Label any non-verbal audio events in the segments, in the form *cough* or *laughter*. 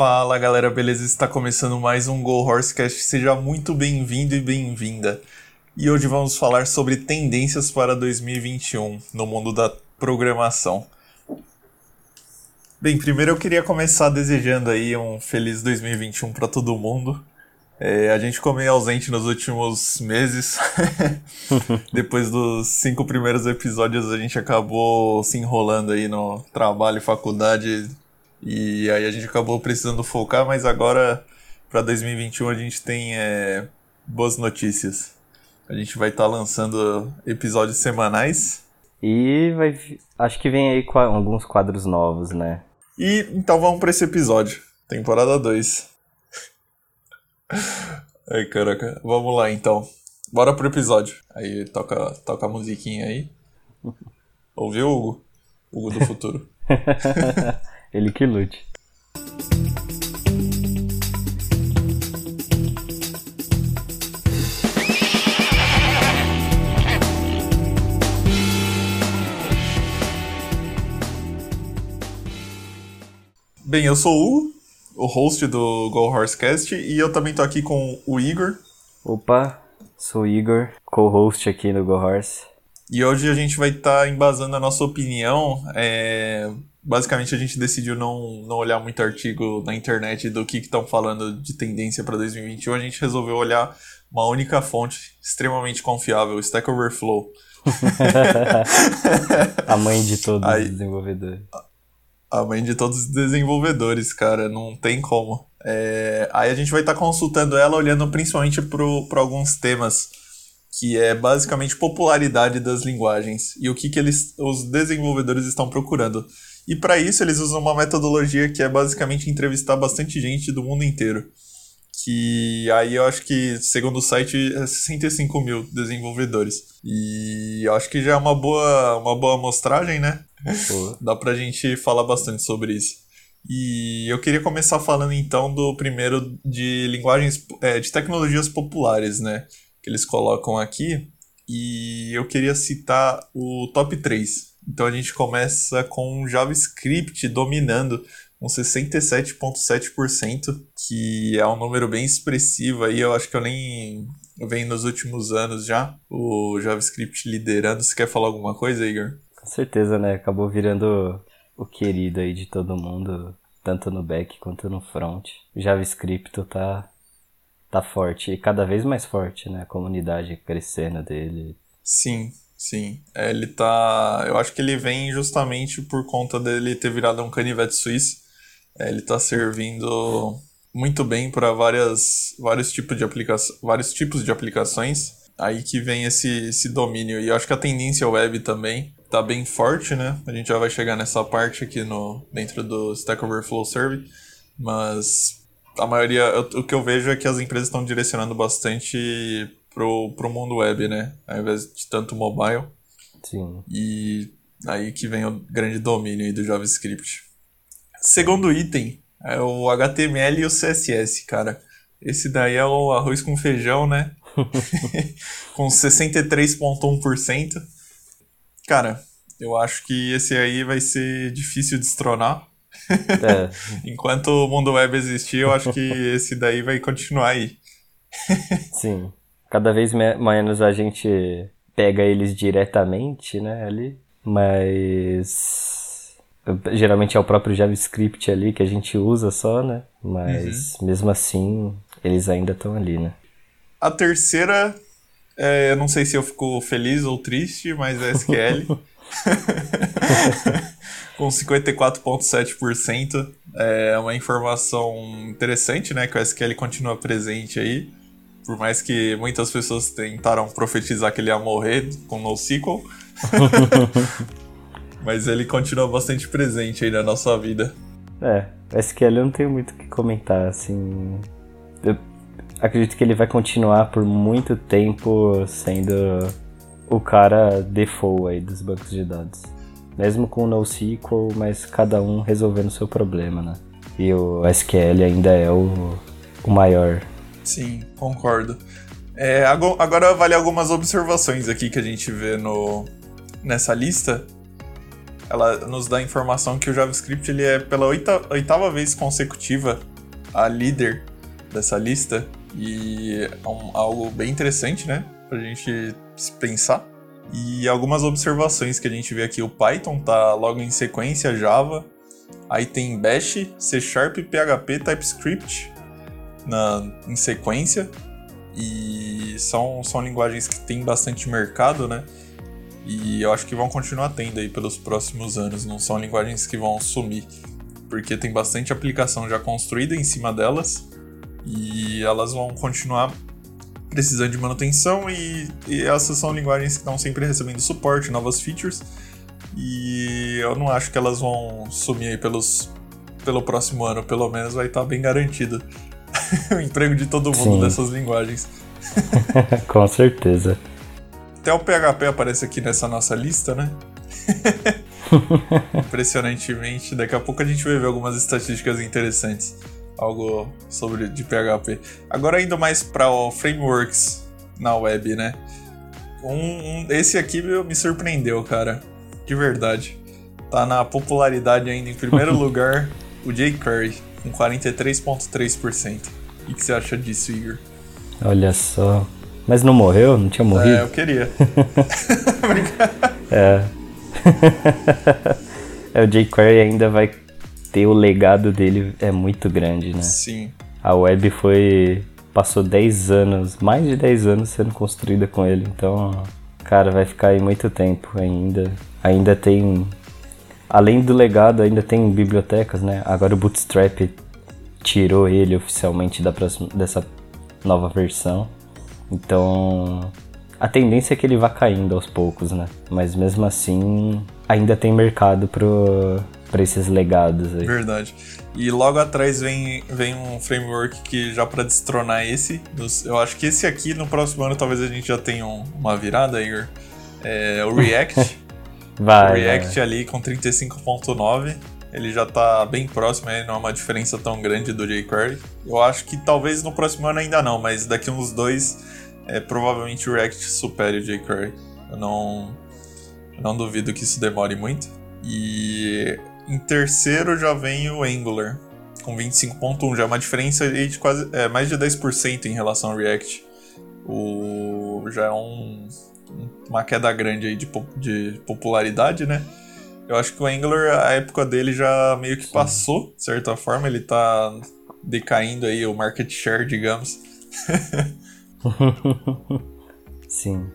Fala galera, beleza? Está começando mais um Go Horsecast. Seja muito bem-vindo e bem-vinda. E hoje vamos falar sobre tendências para 2021 no mundo da programação. Bem, primeiro eu queria começar desejando aí um feliz 2021 para todo mundo. É, a gente ficou meio ausente nos últimos meses. *laughs* Depois dos cinco primeiros episódios, a gente acabou se enrolando aí no trabalho e faculdade. E aí a gente acabou precisando focar, mas agora, para 2021, a gente tem é, boas notícias. A gente vai estar tá lançando episódios semanais. E vai, acho que vem aí alguns quadros novos, né? E então vamos para esse episódio, temporada 2. *laughs* Ai, caraca. Vamos lá, então. Bora pro episódio. Aí toca, toca a musiquinha aí. *laughs* Ouviu, Hugo? Hugo do futuro. *laughs* Ele que lute. Bem, eu sou o Hugo, o host do Go Horsecast, e eu também tô aqui com o Igor. Opa, sou o Igor, co-host aqui no Go Horse. E hoje a gente vai estar tá embasando a nossa opinião. É... Basicamente a gente decidiu não, não olhar muito artigo na internet do que estão falando de tendência para 2021. A gente resolveu olhar uma única fonte extremamente confiável, Stack Overflow. *laughs* a mãe de todos Aí, os desenvolvedores a mãe de todos os desenvolvedores, cara, não tem como. É, aí a gente vai estar tá consultando ela, olhando principalmente para alguns temas, que é basicamente popularidade das linguagens e o que, que eles, os desenvolvedores estão procurando. E para isso eles usam uma metodologia que é basicamente entrevistar bastante gente do mundo inteiro. Que aí eu acho que, segundo o site, é 65 mil desenvolvedores. E eu acho que já é uma boa, uma boa amostragem, né? *laughs* Dá pra gente falar bastante sobre isso. E eu queria começar falando então do primeiro de linguagens, é, de tecnologias populares, né? Que eles colocam aqui. E eu queria citar o top 3. Então a gente começa com JavaScript dominando com 67,7%, que é um número bem expressivo aí. Eu acho que eu nem venho nos últimos anos já, o JavaScript liderando. Você quer falar alguma coisa, Igor? Com certeza, né? Acabou virando o querido aí de todo mundo, tanto no back quanto no front. O JavaScript tá, tá forte e cada vez mais forte, né? A comunidade crescendo dele. Sim, sim. É, ele tá. Eu acho que ele vem justamente por conta dele ter virado um canivete suíço. É, ele tá servindo muito bem para várias vários tipos de vários tipos de aplicações. Aí que vem esse, esse domínio. E eu acho que a tendência web também tá bem forte, né? A gente já vai chegar nessa parte aqui no dentro do Stack Overflow Server, mas a maioria, o que eu vejo é que as empresas estão direcionando bastante pro, pro mundo web, né? Ao invés de tanto mobile. Sim. E aí que vem o grande domínio aí do JavaScript. Segundo item é o HTML e o CSS, cara. Esse daí é o arroz com feijão, né? *laughs* *laughs* com 63,1%. Cara, eu acho que esse aí vai ser difícil de destronar. É. *laughs* Enquanto o mundo web existir, eu acho que esse daí vai continuar aí. Sim. Cada vez menos a gente pega eles diretamente, né, ali. Mas geralmente é o próprio JavaScript ali que a gente usa só, né? Mas uhum. mesmo assim, eles ainda estão ali, né? A terceira é, eu não sei se eu fico feliz ou triste, mas é SQL. *laughs* *laughs* Com 54,7%. É uma informação interessante, né? Que o SQL continua presente aí. Por mais que muitas pessoas tentaram profetizar que ele ia morrer com NoSQL. *laughs* mas ele continua bastante presente aí na nossa vida. É, SQL eu não tenho muito o que comentar, assim. Eu acredito que ele vai continuar por muito tempo sendo o cara default aí dos bancos de dados. Mesmo com o NoSQL, mas cada um resolvendo o seu problema, né? E o SQL ainda é o, o maior. Sim, concordo. É, agora vale algumas observações aqui que a gente vê no, nessa lista. ela nos dá informação que o JavaScript ele é pela oita, oitava vez consecutiva a líder dessa lista e é um, algo bem interessante, né, pra gente pensar. E algumas observações que a gente vê aqui, o Python tá logo em sequência, Java, aí tem Bash, C Sharp, PHP, TypeScript na, em sequência, e são, são linguagens que têm bastante mercado, né? E eu acho que vão continuar tendo aí pelos próximos anos, não são linguagens que vão sumir, porque tem bastante aplicação já construída em cima delas. E elas vão continuar precisando de manutenção e, e essas são linguagens que estão sempre recebendo suporte, novas features. E eu não acho que elas vão sumir aí pelos, pelo próximo ano, pelo menos vai estar bem garantido *laughs* o emprego de todo mundo Sim. dessas linguagens. *laughs* Com certeza. Até o PHP aparece aqui nessa nossa lista, né? *laughs* Impressionantemente, daqui a pouco a gente vai ver algumas estatísticas interessantes. Algo sobre de PHP. Agora indo mais para o frameworks na web, né? Um, um, esse aqui me surpreendeu, cara. De verdade. Tá na popularidade ainda em primeiro lugar o jQuery, com 43,3%. O que você acha disso, Igor? Olha só. Mas não morreu? Não tinha morrido? É, eu queria. *laughs* é. *laughs* é. O jQuery ainda vai ter o legado dele, é muito grande, né? Sim. A web foi. passou 10 anos, mais de 10 anos sendo construída com ele, então. Cara, vai ficar aí muito tempo ainda. Ainda tem. Além do legado, ainda tem bibliotecas, né? Agora o Bootstrap tirou ele oficialmente da próxima, dessa nova versão. Então, a tendência é que ele vá caindo aos poucos, né? Mas mesmo assim, ainda tem mercado pro, pra esses legados aí. Verdade. E logo atrás vem, vem um framework que já para destronar esse. Eu acho que esse aqui no próximo ano talvez a gente já tenha um, uma virada, Igor. É o React. *laughs* vai. O React vai. ali com 35.9 ele já tá bem próximo, aí não é uma diferença tão grande do jQuery. Eu acho que talvez no próximo ano ainda não, mas daqui uns dois, é, provavelmente o React supere o jQuery. Eu não, não duvido que isso demore muito. E em terceiro já vem o Angular, com 25.1, já é uma diferença de quase é, mais de 10% em relação ao React. O, já é um, uma queda grande aí de, de popularidade, né? Eu acho que o Angular, a época dele já meio que passou, de certa forma. Ele tá decaindo aí o market share, digamos. *laughs* Sim.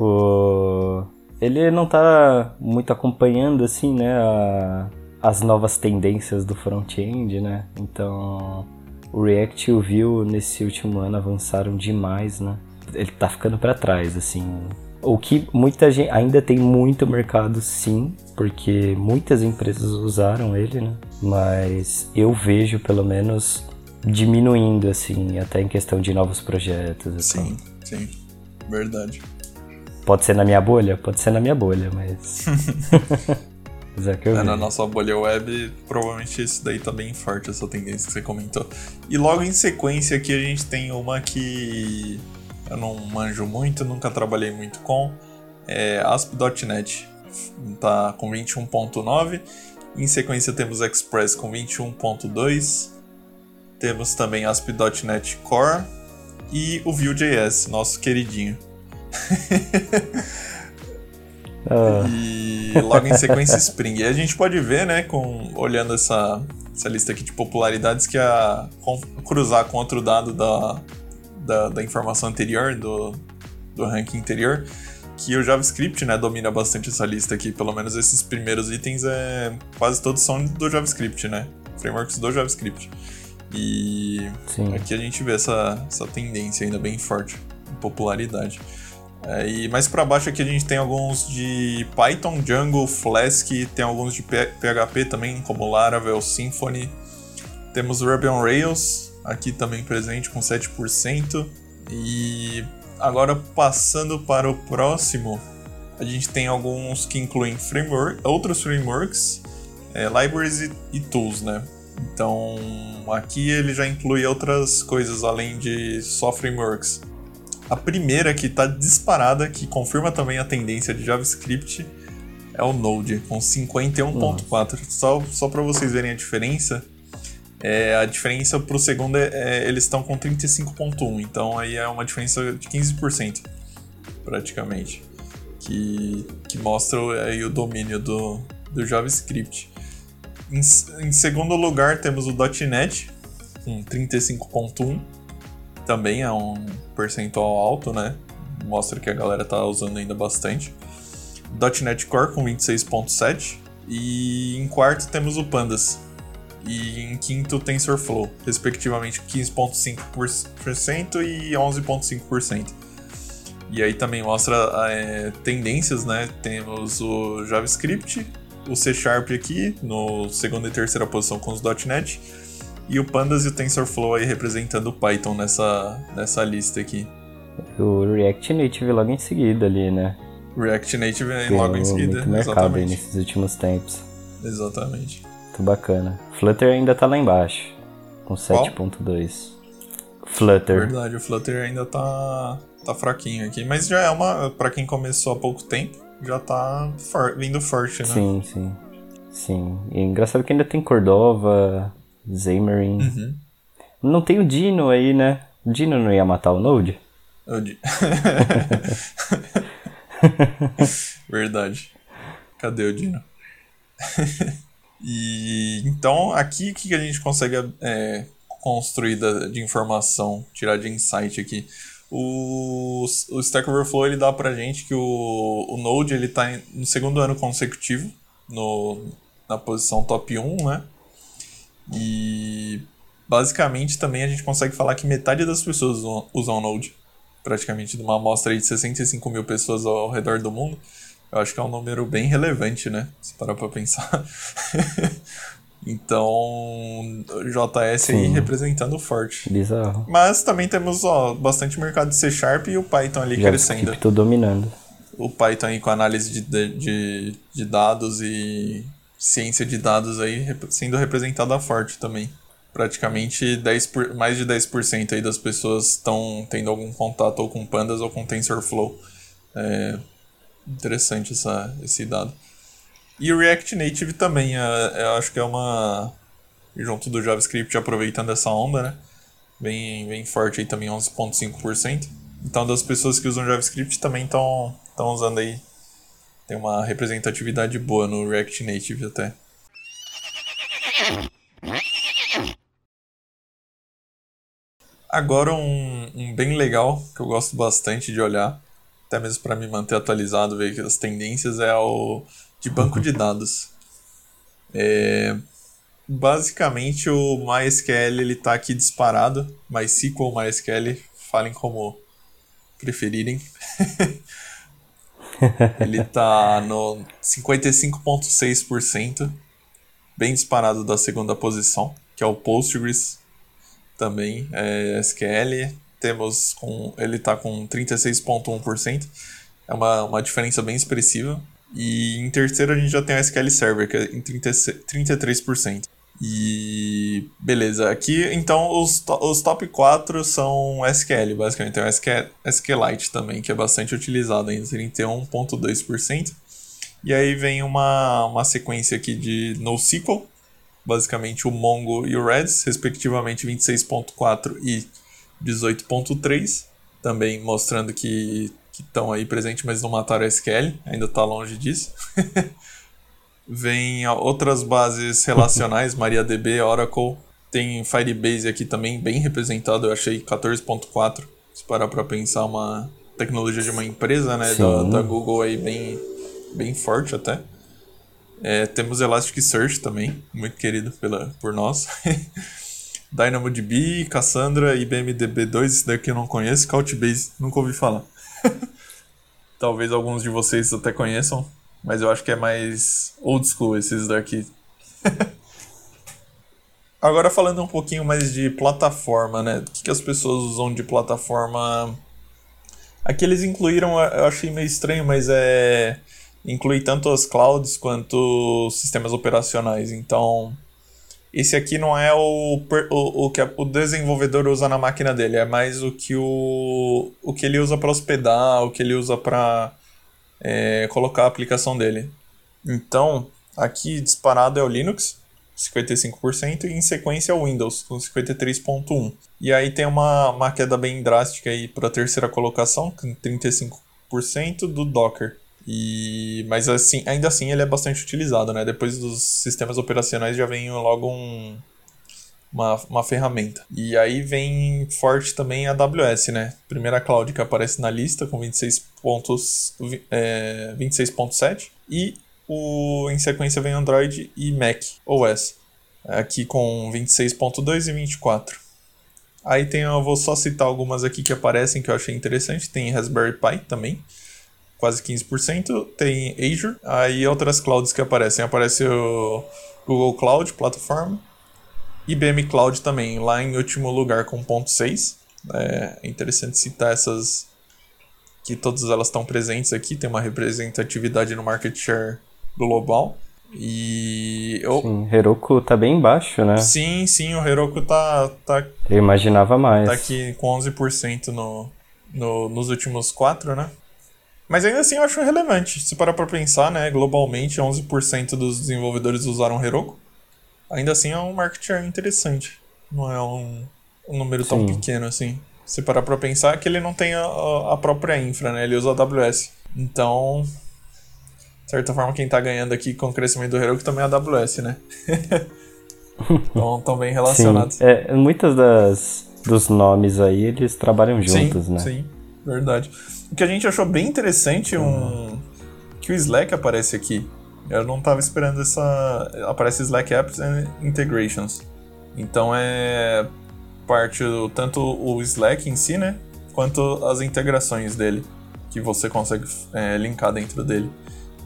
O... Ele não tá muito acompanhando, assim, né, a... as novas tendências do front-end, né? Então, o React e o Vue nesse último ano avançaram demais, né? Ele tá ficando para trás, assim. O que muita gente ainda tem muito mercado, sim, porque muitas empresas usaram ele, né? Mas eu vejo pelo menos diminuindo, assim, até em questão de novos projetos. Sim, sim, verdade. Pode ser na minha bolha? Pode ser na minha bolha, mas. *laughs* mas é que eu é, na nossa bolha web, provavelmente isso daí tá bem forte, essa tendência que você comentou. E logo em sequência aqui a gente tem uma que eu não manjo muito, nunca trabalhei muito com, é ASP.NET. Tá com 21.9. Em sequência temos Express com 21.2. Temos também ASP.NET Core e o Vue.js, nosso queridinho. *laughs* ah. E logo em sequência Spring. E a gente pode ver, né, com, olhando essa, essa lista aqui de popularidades, que a cruzar com outro dado da da, da informação anterior, do, do ranking anterior, que o JavaScript né, domina bastante essa lista aqui. Pelo menos esses primeiros itens, é, quase todos são do JavaScript, né? Frameworks do JavaScript. E Sim. aqui a gente vê essa, essa tendência ainda bem forte em popularidade. É, e mais para baixo aqui a gente tem alguns de Python, Django, Flask, tem alguns de PHP também, como Laravel, Symfony. Temos Ruby on Rails, aqui também presente com 7%. E agora passando para o próximo, a gente tem alguns que incluem framework, outros frameworks, é, libraries e, e, tools, né? Então aqui ele já inclui outras coisas além de só frameworks. A primeira que está disparada, que confirma também a tendência de JavaScript, é o Node, com 51.4. Só, só para vocês verem a diferença, é, a diferença pro segundo é, é eles estão com 35.1, então aí é uma diferença de 15%, praticamente, que, que mostra aí o domínio do, do JavaScript. Em, em segundo lugar temos o .NET, com 35.1, também é um percentual alto, né? Mostra que a galera tá usando ainda bastante. .NET Core com 26.7 e em quarto temos o Pandas, e em quinto TensorFlow, respectivamente 15,5% e 11,5%. E aí também mostra é, tendências, né? Temos o JavaScript, o C Sharp aqui, no segunda e terceira posição com os .NET, e o Pandas e o TensorFlow aí representando o Python nessa, nessa lista aqui. O React Native logo em seguida ali, né? React Native logo em seguida, muito mercado exatamente. Aí nesses últimos tempos. Exatamente. Muito bacana. Flutter ainda tá lá embaixo, com 7.2. Flutter. Verdade, o Flutter ainda tá, tá fraquinho aqui, mas já é uma, para quem começou há pouco tempo, já tá for, vindo forte, né? Sim, sim. Sim. E é engraçado que ainda tem Cordova, Xamarin. Uhum. Não tem o Dino aí, né? O Dino não ia matar o Node? O Dino. *laughs* *laughs* Verdade. Cadê o Dino? *laughs* E então aqui o que a gente consegue é, construir de informação, tirar de insight aqui. O, o Stack Overflow ele dá pra gente que o, o Node ele tá no segundo ano consecutivo no, na posição top 1, né? E basicamente também a gente consegue falar que metade das pessoas usam, usam Node, praticamente de uma amostra de 65 mil pessoas ao redor do mundo. Eu acho que é um número bem relevante, né? Se parar pra pensar. *laughs* então, JS Sim. aí representando forte. Bizarro. Mas também temos ó, bastante mercado de C Sharp e o Python ali JavaScript crescendo. Tô dominando. O Python aí com análise de, de, de dados e ciência de dados aí sendo representada forte também. Praticamente 10 por, mais de 10% aí das pessoas estão tendo algum contato ou com Pandas ou com TensorFlow. É, Interessante essa, esse dado. E o React Native também, é, eu acho que é uma. Junto do JavaScript, aproveitando essa onda, né? Bem, bem forte aí também, 11,5%. Então, das pessoas que usam JavaScript também estão usando aí. Tem uma representatividade boa no React Native até. Agora, um, um bem legal que eu gosto bastante de olhar até mesmo para me manter atualizado, ver as tendências, é o de banco de dados. É, basicamente o MySQL ele está aqui disparado, MySQL, MySQL, falem como preferirem. *laughs* ele está no 55,6%, bem disparado da segunda posição, que é o Postgres, também é SQL, temos com ele está com 36,1%, é uma, uma diferença bem expressiva. E em terceiro a gente já tem o SQL Server, que é em 30, 33%. E beleza, aqui então os, os top 4 são SQL, basicamente. Tem o SQL, SQLite também, que é bastante utilizado em 31,2%. E aí vem uma, uma sequência aqui de NoSQL, basicamente o Mongo e o Redis, respectivamente 26,4% e 18.3, também mostrando que estão aí presentes, mas não mataram a SQL, ainda está longe disso. *laughs* Vem outras bases relacionais, MariaDB, Oracle, tem Firebase aqui também, bem representado, eu achei 14.4, se parar para pensar uma tecnologia de uma empresa, né, da, da, Google aí bem, bem forte até. É, temos Elasticsearch também, muito querido pela, por nós. *laughs* DynamoDB, Cassandra, IBMDB2, esse daqui eu não conheço, Couchbase, nunca ouvi falar. *laughs* Talvez alguns de vocês até conheçam, mas eu acho que é mais old school esses daqui. *laughs* Agora falando um pouquinho mais de plataforma, né? O que, que as pessoas usam de plataforma? Aqui eles incluíram, eu achei meio estranho, mas é. Inclui tanto as clouds quanto sistemas operacionais. Então, esse aqui não é o, o, o que o desenvolvedor usa na máquina dele, é mais o que, o, o que ele usa para hospedar, o que ele usa para é, colocar a aplicação dele. Então, aqui disparado é o Linux, 55%, e em sequência é o Windows, com 53,1%. E aí tem uma, uma queda bem drástica aí para a terceira colocação, com 35% do Docker. E, mas assim, ainda assim ele é bastante utilizado, né? Depois dos sistemas operacionais já vem logo um, uma, uma ferramenta. E aí vem forte também a AWS, né? Primeira cloud que aparece na lista com 26 pontos, é, 26.7 e o, em sequência vem Android e Mac OS, aqui com 26.2 e 24. Aí tem, eu vou só citar algumas aqui que aparecem que eu achei interessante. Tem Raspberry Pi também, quase 15%. Tem Azure, aí outras clouds que aparecem. Aparece o Google Cloud, plataforma, IBM Cloud também, lá em último lugar com 0.6. É interessante citar essas que todas elas estão presentes aqui, tem uma representatividade no market share global. E eu... Sim, Heroku tá bem baixo, né? Sim, sim, o Heroku tá, tá Eu imaginava mais. Tá aqui com 11% no, no, nos últimos quatro, né? Mas ainda assim eu acho relevante. Se parar pra pensar, né? Globalmente, 11% dos desenvolvedores usaram Heroku ainda assim é um market share interessante. Não é um, um número tão Sim. pequeno assim. Se parar pra pensar que ele não tem a, a própria infra, né? Ele usa a AWS. Então, de certa forma, quem tá ganhando aqui com o crescimento do Heroku também é a AWS, né? *laughs* então, estão bem relacionados. Sim. É, muitas das, dos nomes aí, eles trabalham juntos, sim, né? Sim, verdade. O que a gente achou bem interessante, um, que o Slack aparece aqui. Eu não estava esperando essa. Aparece Slack Apps and Integrations. Então é parte do, tanto o Slack em si, né? Quanto as integrações dele, que você consegue é, linkar dentro dele.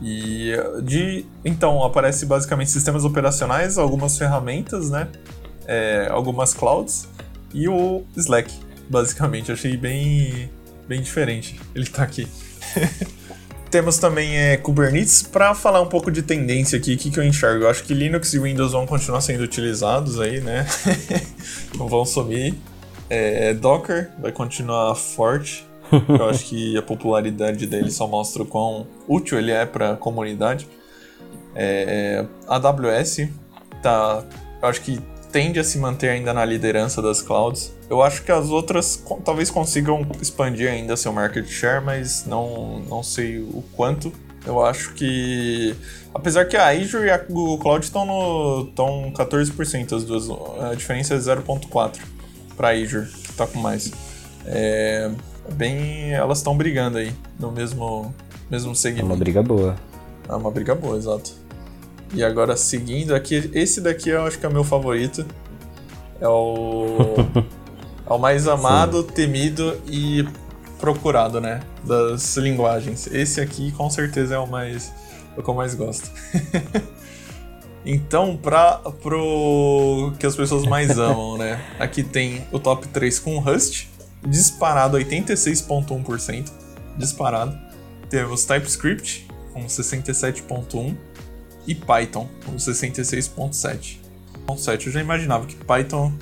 E de então aparece basicamente sistemas operacionais, algumas ferramentas, né? É, algumas clouds e o Slack, basicamente. Achei bem bem diferente. Ele tá aqui. *laughs* Temos também é, Kubernetes. Para falar um pouco de tendência aqui, o que, que eu enxergo? Eu acho que Linux e Windows vão continuar sendo utilizados aí, né? *laughs* Não vão sumir. É, Docker vai continuar forte. *laughs* eu acho que a popularidade dele só mostra o quão útil ele é para a comunidade. É, a AWS tá, eu acho que tende a se manter ainda na liderança das clouds. Eu acho que as outras talvez consigam expandir ainda seu market share, mas não, não sei o quanto. Eu acho que. Apesar que a Azure e a Google Cloud estão no estão 14% as duas. A diferença é 0,4 para a Azure, que está com mais. É, bem. Elas estão brigando aí no mesmo, mesmo segmento. É uma briga boa. É uma briga boa, exato. E agora seguindo aqui, esse daqui eu acho que é o meu favorito. É o. *laughs* é o mais amado, Sim. temido e procurado, né? Das linguagens. Esse aqui com certeza é o mais. É o que eu mais gosto. *laughs* então, para pro que as pessoas mais *laughs* amam, né? Aqui tem o top 3 com Rust, disparado 86.1%, disparado. Temos TypeScript com 67.1 e Python, com 66.7. Eu já imaginava que Python.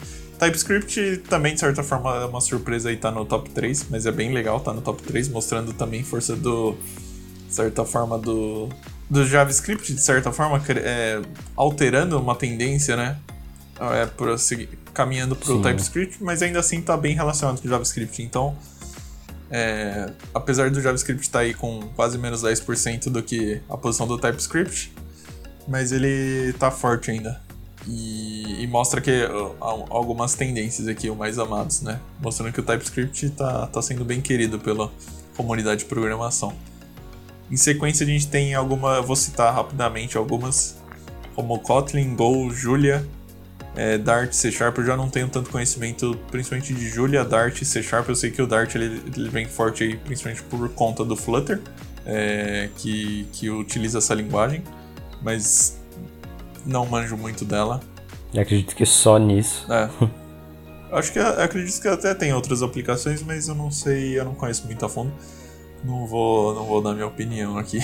TypeScript também, de certa forma, é uma surpresa aí tá no top 3, mas é bem legal tá no top 3, mostrando também força do. De certa forma, do. Do JavaScript, de certa forma, é, alterando uma tendência, né? É, por, seguir, caminhando para o TypeScript, mas ainda assim tá bem relacionado com o JavaScript. Então, é, apesar do JavaScript estar tá aí com quase menos 10% do que a posição do TypeScript, mas ele tá forte ainda. E, e, mostra que algumas tendências aqui, o mais amados, né? Mostrando que o TypeScript tá, tá sendo bem querido pela comunidade de programação. Em sequência, a gente tem alguma, vou citar rapidamente algumas, como Kotlin, Go, Julia, é, Dart, C Sharp. Eu já não tenho tanto conhecimento, principalmente de Julia, Dart e C Sharp. Eu sei que o Dart ele, ele vem forte aí, principalmente por conta do Flutter, é, que, que utiliza essa linguagem mas não manjo muito dela. Eu acredito que só nisso. É. *laughs* Acho que acredito que até tem outras aplicações, mas eu não sei, eu não conheço muito a fundo. Não vou, não vou dar minha opinião aqui. *laughs*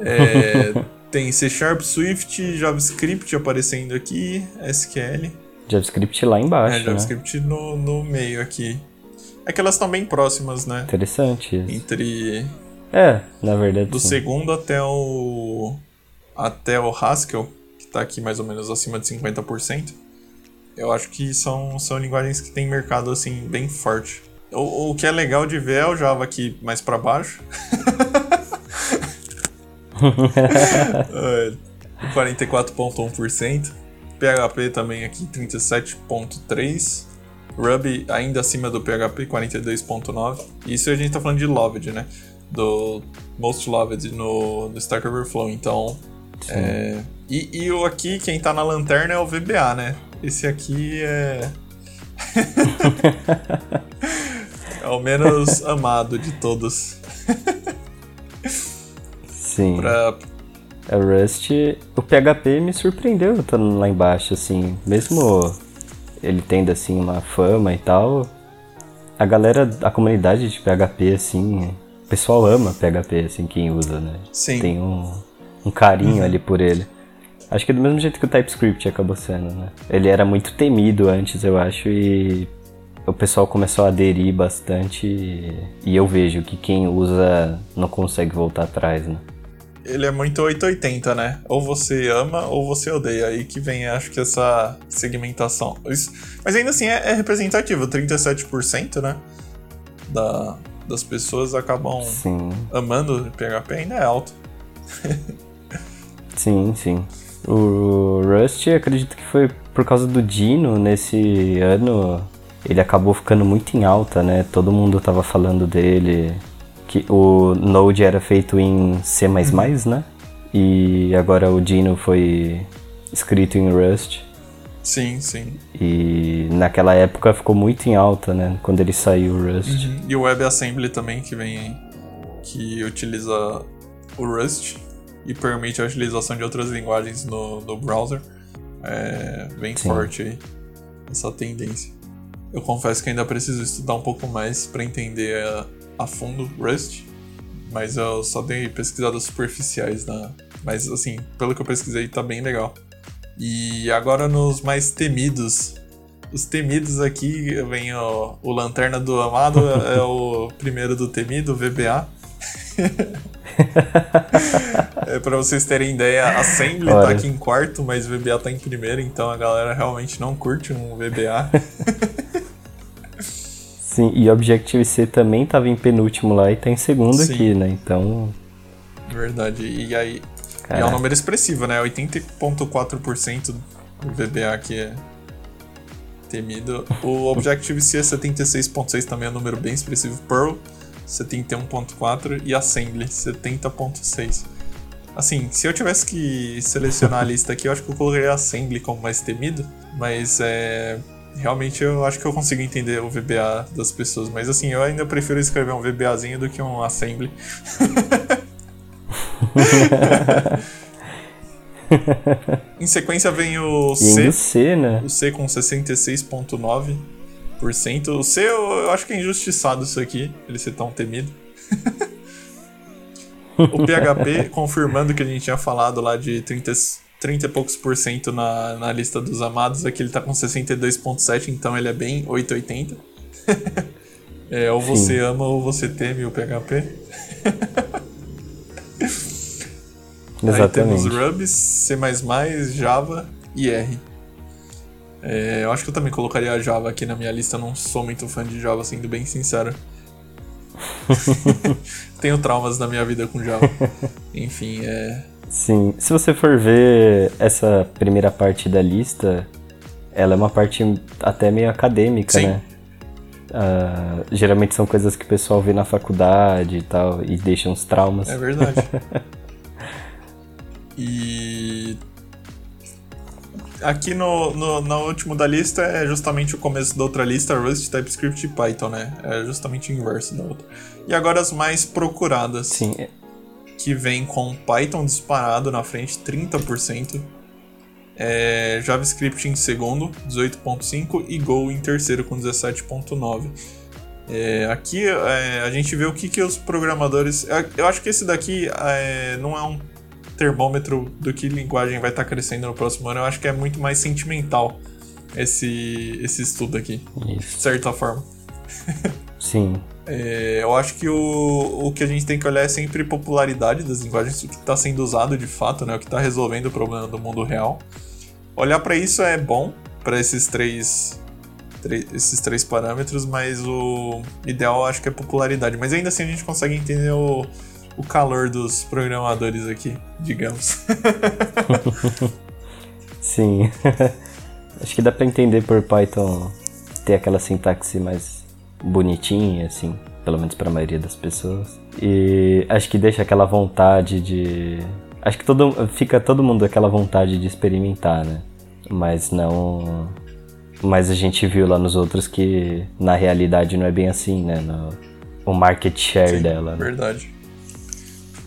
é, *laughs* tem C Sharp, Swift, JavaScript aparecendo aqui, SQL. JavaScript lá embaixo. É, né? JavaScript né? no, no meio aqui. É que elas estão bem próximas, né? Interessante. Isso. Entre É, na verdade. Do sim. segundo até o. até o Haskell, que tá aqui mais ou menos acima de 50%. Eu acho que são, são linguagens que tem mercado assim bem forte. O, o que é legal de ver é o Java aqui mais para baixo. *laughs* é, 44,1%. PHP também aqui 37,3%. Ruby ainda acima do PHP 42,9%. Isso a gente tá falando de Loved, né? Do Most Loved no, no Stack Overflow. Então. É, e, e o aqui, quem tá na lanterna é o VBA, né? Esse aqui é. *laughs* é o menos amado de todos. Sim. pra, A Rust, o PHP me surpreendeu estando lá embaixo, assim, mesmo ele tendo assim uma fama e tal, a galera, a comunidade de PHP, assim, o pessoal ama PHP, assim, quem usa, né? Sim. Tem um, um carinho ali por ele. Acho que do mesmo jeito que o TypeScript acabou sendo, né? Ele era muito temido antes, eu acho, e o pessoal começou a aderir bastante e eu vejo que quem usa não consegue voltar atrás, né? ele é muito 880, né? Ou você ama ou você odeia. Aí que vem, acho que, essa segmentação. Isso- mas ainda assim é, é representativo, 37%, né? Da, das pessoas acabam Sim, amando PHP ainda é alto. *laughs* sim, sim. O Rust, acredito que foi por causa do Dino nesse ano. Ele acabou ficando muito em alta, né? Todo mundo tava falando dele. Que o Node era feito em C, né? E agora o Dino foi escrito em Rust. Sim, sim. E naquela época ficou muito em alta, né? Quando ele saiu o Rust. E o WebAssembly também, que vem que utiliza o Rust e permite a utilização de outras linguagens no, no browser. É bem Sim. forte aí essa tendência. Eu confesso que ainda preciso estudar um pouco mais para entender a, a fundo Rust, mas eu só dei pesquisadas superficiais na. Mas assim, pelo que eu pesquisei, tá bem legal. E agora nos mais temidos. Os temidos aqui vem o, o Lanterna do Amado, *laughs* é o primeiro do temido, o VBA. *laughs* *laughs* é, pra vocês terem ideia, Assembly tá Olha. aqui em quarto, mas VBA tá em primeiro, então a galera realmente não curte um VBA. *laughs* Sim, e Objective-C também tava em penúltimo lá e tá em segundo Sim. aqui, né? Então, Verdade. E aí. E é um número expressivo, né? 80,4% do VBA que é temido. O Objective-C é 76,6 também é um número bem expressivo. Perl, 71,4 e Assembly, 70,6. Assim, se eu tivesse que selecionar a *laughs* lista aqui, eu acho que eu colocaria Assembly como mais temido, mas é. Realmente eu acho que eu consigo entender o VBA das pessoas, mas assim, eu ainda prefiro escrever um VBAzinho do que um Assembly. *laughs* Em sequência vem o C, C, né? o C com 66,9%. O C eu, eu acho que é injustiçado isso aqui, ele ser tão temido. *laughs* o PHP, confirmando que a gente tinha falado lá de 30, 30 e poucos por cento na, na lista dos amados, aqui ele tá com 62,7, então ele é bem 880. *laughs* é, ou você Sim. ama ou você teme o PHP. *laughs* Aí temos Exatamente. Ruby, C++, Java e R. É, eu acho que eu também colocaria a Java aqui na minha lista, eu não sou muito fã de Java, sendo bem sincero. *laughs* Tenho traumas na minha vida com Java. Enfim, é. Sim, se você for ver essa primeira parte da lista, ela é uma parte até meio acadêmica, Sim. né? Ah, geralmente são coisas que o pessoal vê na faculdade e tal, e deixam uns traumas. É verdade. *laughs* e. Aqui no, no, no último da lista é justamente o começo da outra lista, Rust, TypeScript e Python, né? É justamente o inverso da outra. E agora as mais procuradas. Sim, que vem com Python disparado na frente, 30%. É, JavaScript em segundo, 18.5 e Go em terceiro com 17.9. É, aqui é, a gente vê o que, que os programadores. é, Eu acho que esse daqui é, não é um termômetro do que linguagem vai estar crescendo no próximo ano. Eu acho que é muito mais sentimental esse, esse estudo aqui, de isso. certa forma. Sim. *laughs* É, eu acho que o, o que a gente tem que olhar é sempre popularidade das linguagens, o que está sendo usado de fato, né? O que está resolvendo o problema do mundo real. Olhar para isso é bom, para esses três, esses três parâmetros, mas o ideal eu acho que é popularidade. Mas ainda assim a gente consegue entender o, o calor dos programadores aqui, digamos. *laughs* Sim. *laughs* Acho que dá para entender por Python ter aquela sintaxe mais bonitinha, assim, pelo menos para a maioria das pessoas. E acho que deixa aquela vontade de. Acho que todo, fica todo mundo aquela vontade de experimentar, né? Mas não. Mas a gente viu lá nos outros que na realidade não é bem assim, né? No, o market share Sim, dela. Né?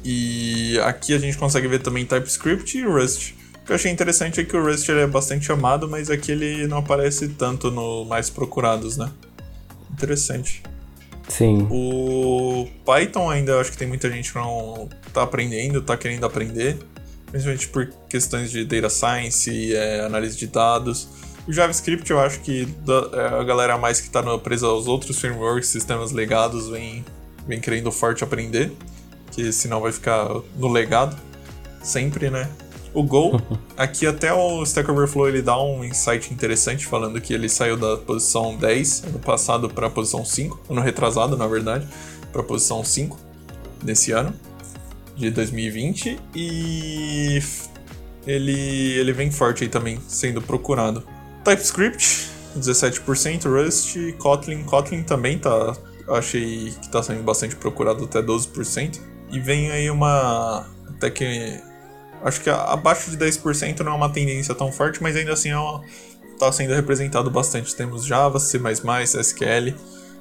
E aqui a gente consegue ver também TypeScript e Rust. O que eu achei interessante é que o Rust é bastante amado, mas aqui ele não aparece tanto no mais procurados, né? Interessante. Sim. O Python ainda acho que tem muita gente que não tá aprendendo, tá querendo aprender, principalmente por questões de data science é, análise de dados. O JavaScript eu acho que é, a galera mais que está presa aos outros frameworks, sistemas legados, vem, vem querendo forte aprender que senão vai ficar no legado sempre, né? O Gol, *laughs* aqui até o Stack Overflow ele dá um insight interessante falando que ele saiu da posição 10 ano passado para a posição 5, ano retrasado, na verdade, para a posição 5 nesse ano de 2020 e ele ele vem forte aí também sendo procurado. TypeScript 17%, Rust, Kotlin, Kotlin também tá achei que tá sendo bastante procurado até 12%. E vem aí uma. Até que. Acho que abaixo de 10% não é uma tendência tão forte, mas ainda assim está é sendo representado bastante. Temos Java, C, SQL,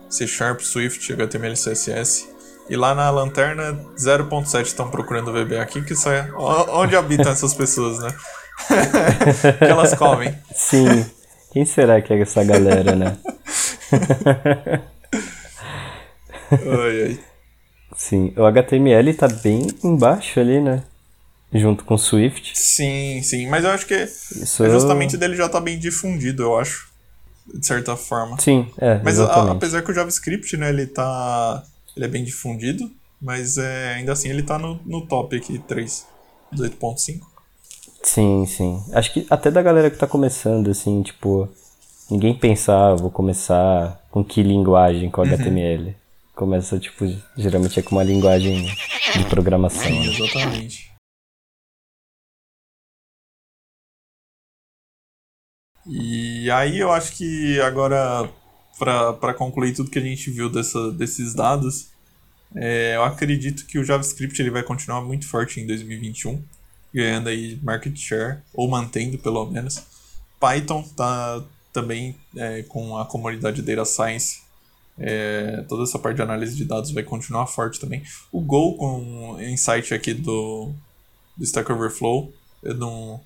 C Sharp, Swift, HTML, CSS. E lá na lanterna, 0.7 estão procurando o VB aqui, que sai. Onde habitam essas pessoas, né? *laughs* que elas comem. Sim. Quem será que é essa galera, né? *laughs* ai, ai. Sim, o HTML tá bem embaixo ali, né? Junto com o Swift. Sim, sim, mas eu acho que Isso... é justamente dele já tá bem difundido, eu acho. De certa forma. Sim, é. Mas a, apesar que o JavaScript, né, ele tá. Ele é bem difundido, mas é, ainda assim ele tá no, no top aqui, 3, 18.5. Sim, sim. Acho que até da galera que tá começando, assim, tipo, ninguém pensar, ah, vou começar com que linguagem com HTML. Uhum. Começa, tipo, geralmente é com uma linguagem de programação. Sim, né? exatamente. E aí eu acho que agora, para concluir tudo que a gente viu dessa, desses dados, é, eu acredito que o JavaScript ele vai continuar muito forte em 2021, ganhando aí market share, ou mantendo pelo menos. Python tá também é, com a comunidade Data Science é, toda essa parte de análise de dados vai continuar forte também. O Go com insight aqui do, do Stack Overflow, eu não,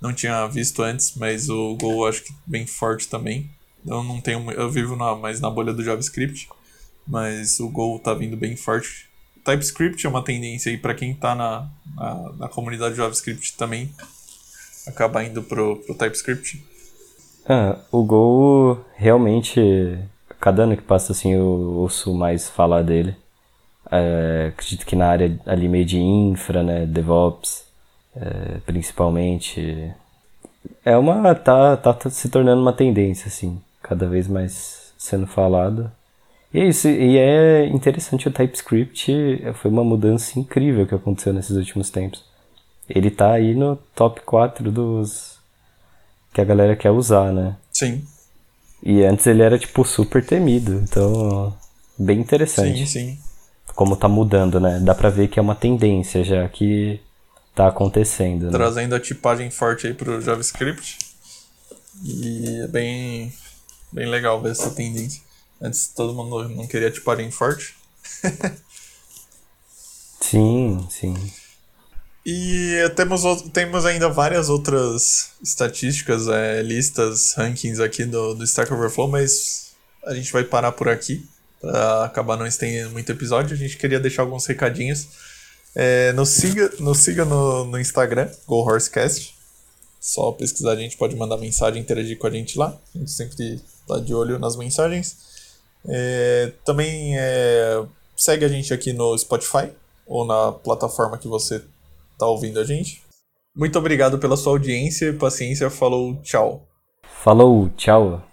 não tinha visto antes, mas o Go acho que bem forte também. Eu não tenho, eu vivo na, mais na bolha do JavaScript, mas o Go tá vindo bem forte. TypeScript é uma tendência aí para quem tá na, na, na, comunidade JavaScript também acabar indo pro, pro TypeScript. Ah, o Go realmente cada ano que passa, assim, eu ouço mais falar dele. É, acredito que na área ali meio de infra, né, DevOps, é, principalmente, é uma tá, tá se tornando uma tendência assim, cada vez mais sendo falado. E é isso, e é interessante o TypeScript, foi uma mudança incrível que aconteceu nesses últimos tempos. Ele tá aí no top 4 dos que a galera quer usar, né? Sim. E antes ele era, tipo, super temido. Então, bem interessante. Sim, sim. Como tá mudando, né? Dá pra ver que é uma tendência já que tá acontecendo. Né? Trazendo a tipagem forte aí pro JavaScript. E é bem, bem legal ver essa tendência. Antes todo mundo não queria tipagem forte. *laughs* sim, sim. E temos, temos ainda várias outras estatísticas, é, listas, rankings aqui do, do Stack Overflow, mas a gente vai parar por aqui para acabar não estendendo muito episódio. A gente queria deixar alguns recadinhos. É, nos siga, nos siga no, no Instagram, GoHorseCast. Só pesquisar, a gente pode mandar mensagem, interagir com a gente lá. A gente sempre tá de olho nas mensagens. É, também é, segue a gente aqui no Spotify ou na plataforma que você está ouvindo a gente. Muito obrigado pela sua audiência e paciência. Falou, tchau. Falou, tchau.